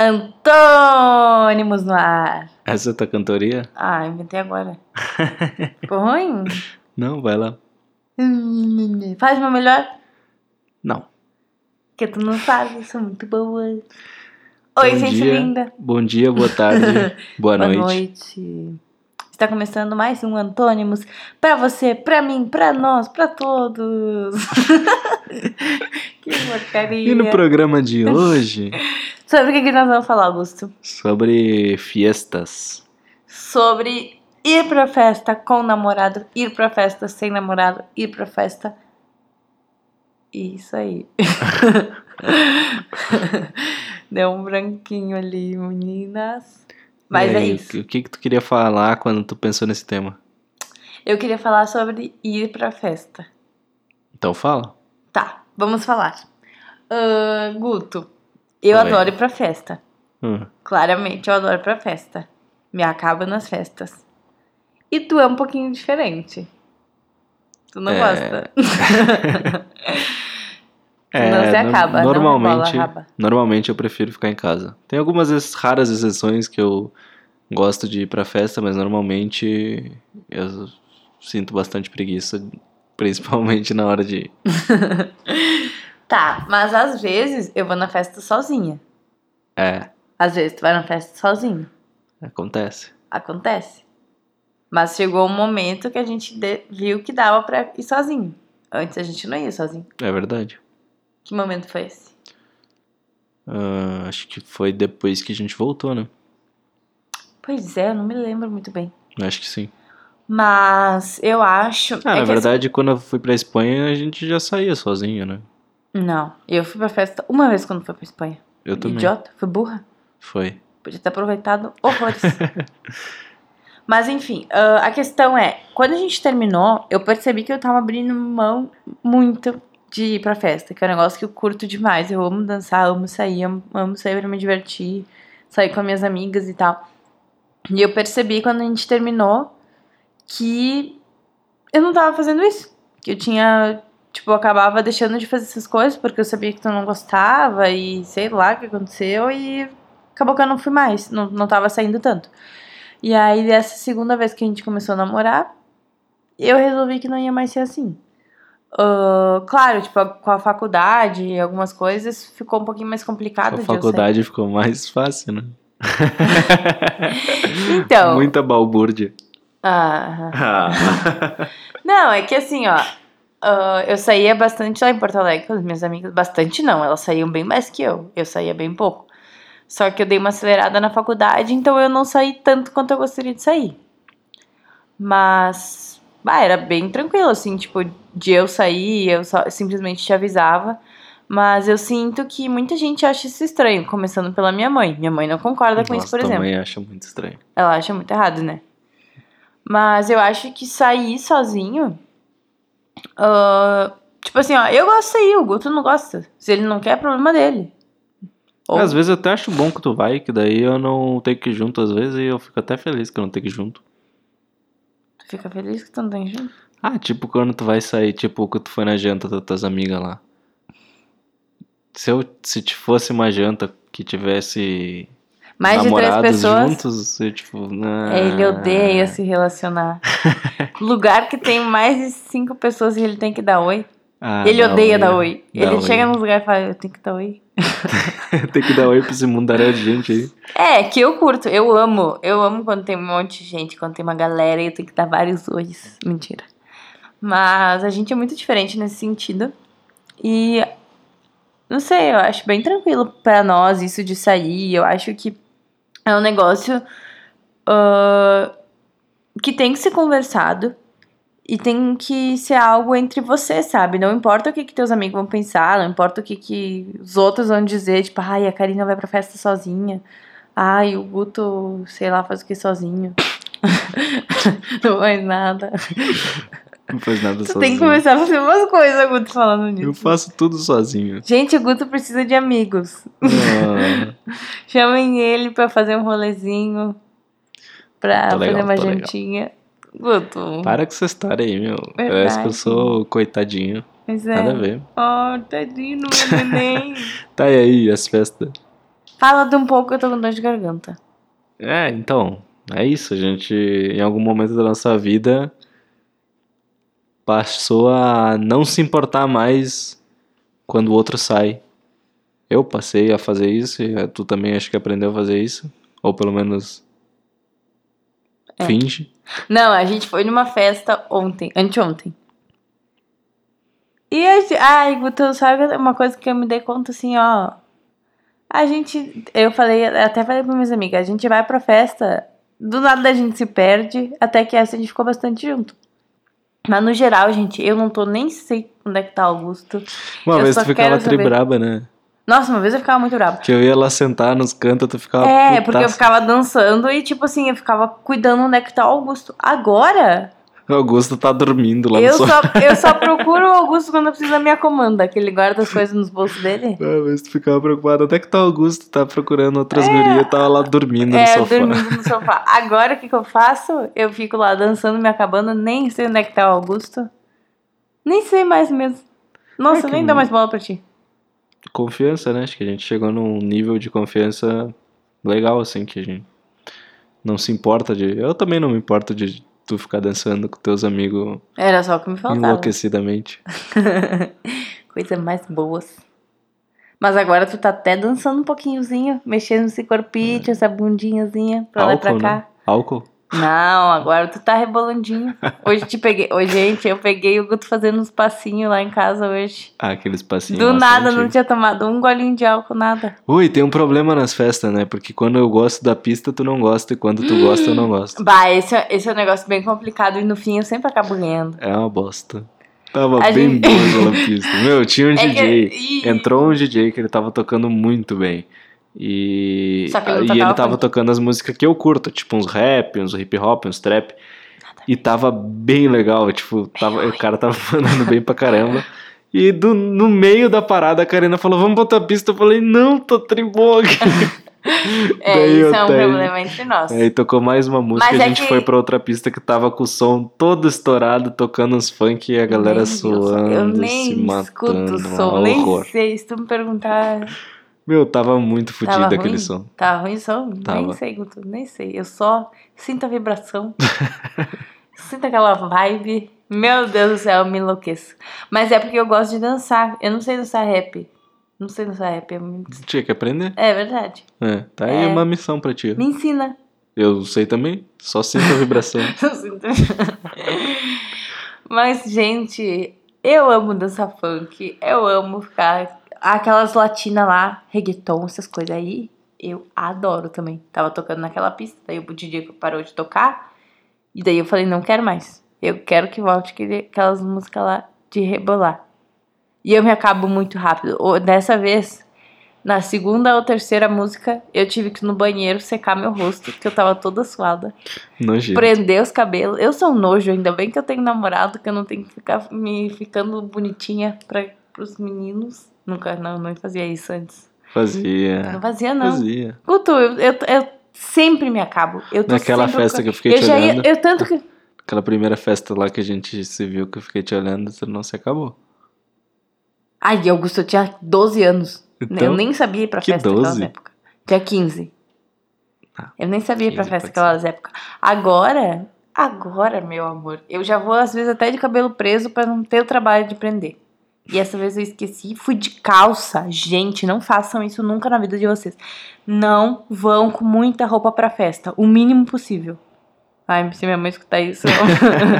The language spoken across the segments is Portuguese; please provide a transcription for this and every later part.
Antônimos no ar. Essa é a tua cantoria? Ah, inventei agora. Ficou ruim? Não, vai lá. Faz meu melhor? Não. Porque tu não sabe, eu sou muito boa. Oi, Bom gente dia, linda. Bom dia, boa tarde, boa, Boa noite. noite. Está começando mais um Antônimos pra você, pra mim, pra nós, pra todos. que porcaria. E no programa de hoje, Sobre o que que nós vamos falar, Augusto? sobre fiestas. Sobre ir pra festa com namorado, ir pra festa sem namorado, ir pra festa. Isso aí. Deu um branquinho ali, meninas. Mas é aí, isso. O que, que tu queria falar quando tu pensou nesse tema? Eu queria falar sobre ir pra festa. Então fala. Tá, vamos falar. Ahn, Guto, eu Oi. adoro ir pra festa. Hum. Claramente, eu adoro ir pra festa. Me acaba nas festas. E tu é um pouquinho diferente. Tu não É. gosta. Não se acaba, não rebola normalmente, a raba. normalmente eu prefiro ficar em casa. Tem algumas raras exceções que eu gosto de ir pra festa, mas normalmente eu sinto bastante preguiça, principalmente na hora de ir. Tá, mas às vezes eu vou na festa sozinha. É, Às vezes tu vai na festa sozinho. acontece. Acontece. Mas chegou um momento que a gente viu que dava pra ir sozinho. Antes a gente não ia sozinho. É verdade. Que momento foi esse? Ah, acho que foi depois que a gente voltou, né? Pois é, eu não me lembro muito bem. Acho que sim. Mas eu acho. Ah, é na verdade, quando eu fui pra Espanha, a gente já saía sozinho, né? Não, eu fui pra festa uma vez quando fui pra Espanha. Eu também. Idiota, fui burra. Foi. Podia ter aproveitado horrores. Mas enfim, ah, a questão é, quando a gente terminou, eu percebi que eu tava abrindo mão muito de ir pra festa, que é um negócio que eu curto demais. Eu amo dançar, amo sair, amo, amo sair pra me divertir, sair com as minhas amigas e tal. E eu percebi quando a gente terminou que eu não tava fazendo isso. Que eu tinha, tipo, eu acabava deixando de fazer essas coisas porque eu sabia que tu não gostava e sei lá o que aconteceu e acabou que eu não fui mais, não, não tava saindo tanto. E aí, dessa segunda vez que a gente começou a namorar, eu resolvi que não ia mais ser assim. Ah, claro, tipo, com a faculdade e algumas coisas, ficou um pouquinho mais complicado A eu sair. faculdade ficou mais fácil, né? Então, Muita balbúrdia. ah, Ah. Não, é que assim, ó. ah, eu saía bastante lá em Porto Alegre com as minhas amigas. Bastante não, elas saíam bem mais que eu. Eu saía bem pouco. Só que eu dei uma acelerada na faculdade, então eu não saí tanto quanto eu gostaria de sair. Mas, bah, era bem tranquilo, assim, tipo, de eu sair, eu só simplesmente te avisava. Mas eu sinto que muita gente acha isso estranho, começando pela minha mãe. Minha mãe não concorda com isso, Nossa, por exemplo. também acho muito estranho. Ela acha muito errado, né? Mas eu acho que sair sozinho. ah, tipo assim, ó, eu gosto de sair, o Guto não gosta. Se ele não quer, é problema dele. Ou- Às vezes eu até acho bom que tu vai, que daí eu não tenho que ir junto às vezes e eu fico até feliz que eu não tenho que ir junto. Fica feliz que tu não tem junto? Ah, tipo quando tu vai sair, tipo que tu foi na janta das tuas amigas lá. Se eu se te fosse uma janta que tivesse Mais de três namorados pessoas. juntos, eu tipo, ah, É, ele odeia se relacionar. Lugar que tem mais de cinco pessoas e ele tem que dar oi. Ah, ele odeia dar oi. Dá ele chega nos lugares e fala, eu tenho que dar oi. Tem que dar oi pra esse mundaréu de gente aí. É, que eu curto, eu amo. Eu amo quando tem um monte de gente, quando tem uma galera e eu tenho que dar vários ois. Mentira. Mas a gente é muito diferente nesse sentido. E não sei, eu acho bem tranquilo pra nós isso de sair. Eu acho que é um negócio ah, que tem que ser conversado. E tem que ser algo entre você, sabe? Não importa o que, que teus amigos vão pensar, não importa o que, que os outros vão dizer, tipo, ai, a Karina vai pra festa sozinha. Ai, o Guto, sei lá, faz o que sozinho. não faz nada. Não faz nada Tu sozinho. tem que começar a fazer umas coisas, Guto, falando nisso. Eu faço tudo sozinho. Gente, o Guto precisa de amigos. Ah, Chamem ele pra fazer um rolezinho. Pra Tá legal, fazer uma tá legal. Guto. para com essa história aí, meu. Parece que eu Verdade. sou coitadinho. Pois é. Nada a ver. Oh, tadinho, meu neném. Tá e aí, as festas. Fala de um pouco, eu tô com dor de garganta. É, então, é isso. A gente, em algum momento da nossa vida, passou a não se importar mais quando o outro sai. Eu passei a fazer isso e tu também acho que aprendeu a fazer isso. Ou pelo menos É. finge. Não, a gente foi numa festa ontem, anteontem. E a gente, ai, Guto, sabe uma coisa que eu me dei conta assim, ó. A gente, eu falei, até falei pra minhas amigas, a gente vai pra festa, do nada a gente se perde, até que essa a gente ficou bastante junto. Mas no geral, gente, eu não tô nem sei onde é que tá Augusto. Uma Eu vez tu ficava tribraba, né? Nossa, uma vez eu ficava muito brava. Que eu ia lá sentar nos cantos, tu ficava É, porque eu putaça. ficava dançando e, tipo assim, eu ficava cuidando onde é que tá o Augusto. Agora, O Augusto tá dormindo lá Eu no só, eu só procuro o Augusto quando eu preciso da minha comanda, que ele guarda as coisas nos bolsos dele. Ah, mas tu ficava preocupado. Até que tá o Augusto, tá procurando outras gurias, tava lá dormindo no É, sofá. dormindo no sofá. Agora o que, que eu faço? Eu fico lá dançando, me acabando, nem sei onde é que tá o Augusto. Nem sei mais mesmo. Nossa, É nem dá mais bola pra ti. Confiança, né? Acho que a gente chegou num nível de confiança legal, assim, que a gente não se importa de. Eu também não me importo de tu ficar dançando com teus amigos Era só o que me faltava. enlouquecidamente. Coisa mais boas. Mas agora tu tá até dançando um pouquinhozinho, mexendo esse corpinho, essa bundinhazinha pra lá e pra Álcool, cá. né? Álcool? Não, agora tu tá rebolandinho. Hoje te peguei. Hoje, gente, eu peguei o Guto fazendo uns passinhos lá em casa hoje. Ah, aqueles passinhos. Do nada, não tinha tomado um golinho de álcool, nada. Ui, tem um problema nas festas, né? Porque quando eu gosto da pista, tu não gosta, e quando tu gosta, eu não gosto. Bah, esse, é- esse é um negócio bem complicado e no fim eu sempre acabo ganhando. É uma bosta. Tava A bem gente- boa aquela pista. Meu, tinha um É que- DJ. Ih. Entrou um DJ que ele tava tocando muito bem. E, Só que ele e ele tava tocando as músicas que eu curto, tipo uns rap, uns hip hop, uns trap. E tava bem legal, tipo, tava, o cara tava mandando bem pra caramba. E do, no meio da parada a Karina falou: Vamos botar a pista. Eu falei: Não, tô tribog. É, Daí isso eu é um tenho. problema entre nós. Aí tocou mais uma música Mas e a é gente que- foi pra outra pista que tava com o som todo estourado, tocando uns funk e a galera som. suando, Eu se nem escuto matando. o som, nem horror. sei. Se tu me perguntar. Meu, tava muito Tava fodido ruim? aquele som. Tava ruim o som? Nem Tava. sei, Guto, nem sei. Eu só sinto a vibração. sinto aquela vibe. Meu Deus do céu, eu me enlouqueço. Mas é porque eu gosto de dançar. Eu não sei dançar rap. Não sei dançar rap. Muito... Tinha que aprender. é verdade. É, tá aí É. uma missão pra ti. Me ensina. Eu sei também, só sinto a vibração. Sinto. Mas, gente, eu amo dançar funk. Eu amo ficar. Aquelas latinas lá, reggaeton, essas coisas aí. Eu adoro também. Tava tocando naquela pista, daí o DJ parou de tocar. E daí eu falei, não quero mais. Eu quero que volte aquelas músicas lá de rebolar. E eu me acabo muito rápido. Dessa vez, na segunda ou terceira música, eu tive que ir no banheiro secar meu rosto, porque eu tava toda suada Nojento. prender os cabelos. Eu sou um nojo, ainda bem que eu tenho namorado, que eu não tenho que ficar me ficando bonitinha para os meninos. Nunca, não, não fazia isso antes. Não Fazia. fazia, não. Fazia. Guto, eu, eu, eu sempre me acabo. Eu Naquela festa que eu fiquei eu te já ia, olhando. eu tanto que. Aquela primeira festa lá que a gente se viu que eu fiquei te olhando, você não se acabou. Ai, Augusto, eu tinha 12 anos. Então, eu nem sabia ir pra festa naquelas 12? épocas. Tinha 15. Ah, eu nem sabia ir pra 15 festa naquelas épocas. Agora, agora, meu amor, eu já vou às vezes até de cabelo preso pra não ter o trabalho de prender. E essa vez eu esqueci, fui de calça. Gente, não façam isso nunca na vida de vocês. Não vão com muita roupa pra festa, o mínimo possível. Ai, se minha mãe escutar isso.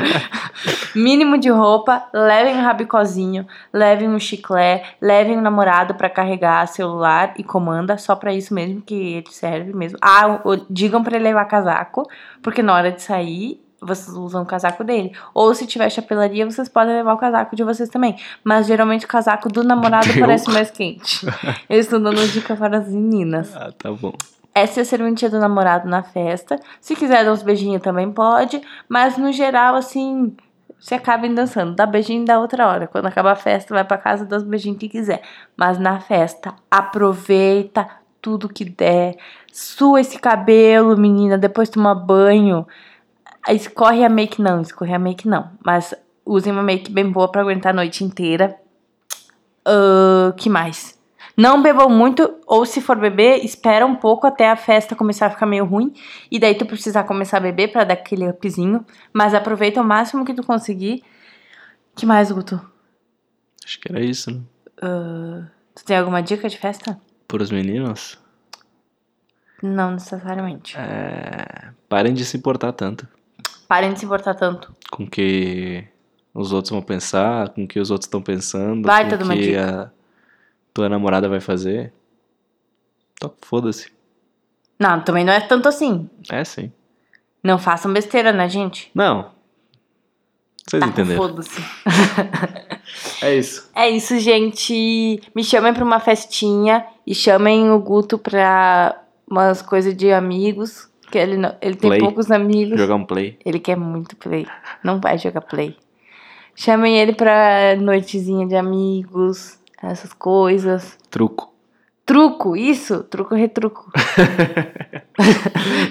Mínimo de roupa, levem um rabicozinho, levem um chiclete, levem um namorado pra carregar celular e comanda, só pra isso mesmo que ele serve mesmo. Ah, digam pra ele levar casaco, porque na hora de sair vocês usam o casaco dele. Ou se tiver chapelaria, vocês podem levar o casaco de vocês também. Mas geralmente o casaco do namorado parece mais quente. Eu estou dando dica para as meninas. Ah, tá bom. Essa é a serventia do namorado na festa. Se quiser dar uns beijinhos também pode. Mas no geral, assim, se acabem dançando. Dá beijinho da outra hora. Quando acabar a festa, vai pra casa dá os beijinhos que quiser. Mas na festa, aproveita tudo que der. Sua esse cabelo, menina. Depois toma banho. Escorre a make, não. Escorre a make, não. Mas usem uma make bem boa pra aguentar a noite inteira. Ahn, que mais? Não bebam muito, ou se for beber, espera um pouco até a festa começar a ficar meio ruim. E daí tu precisar começar a beber pra dar aquele upzinho. Mas aproveita o máximo que tu conseguir. que mais, Guto? Acho que era isso, né? Ah, tu tem alguma dica de festa? Para os meninos, Não necessariamente. é... parem de se importar tanto Parem de se importar tanto. com o que os outros vão pensar, com o que os outros estão pensando, de com uma o que a tua namorada vai fazer. Então, foda-se. Não, também não é tanto assim. É sim. Não façam besteira, né, gente? Não. Vocês Tá entenderam. foda-se. É isso. É isso, gente. Me chamem pra uma festinha e chamem o Guto pra umas coisas de amigos. Que ele, não- ele tem Play. poucos amigos. Jogar um play. Ele quer muito play. Não vai jogar play. Chamem ele pra noitezinha de amigos, essas coisas. Truco. Truco, isso, truco retruco.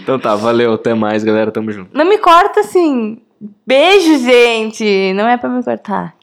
Então tá, valeu. Até mais, galera. Tamo junto. Não me corta assim. Beijo, gente. Não é pra me cortar.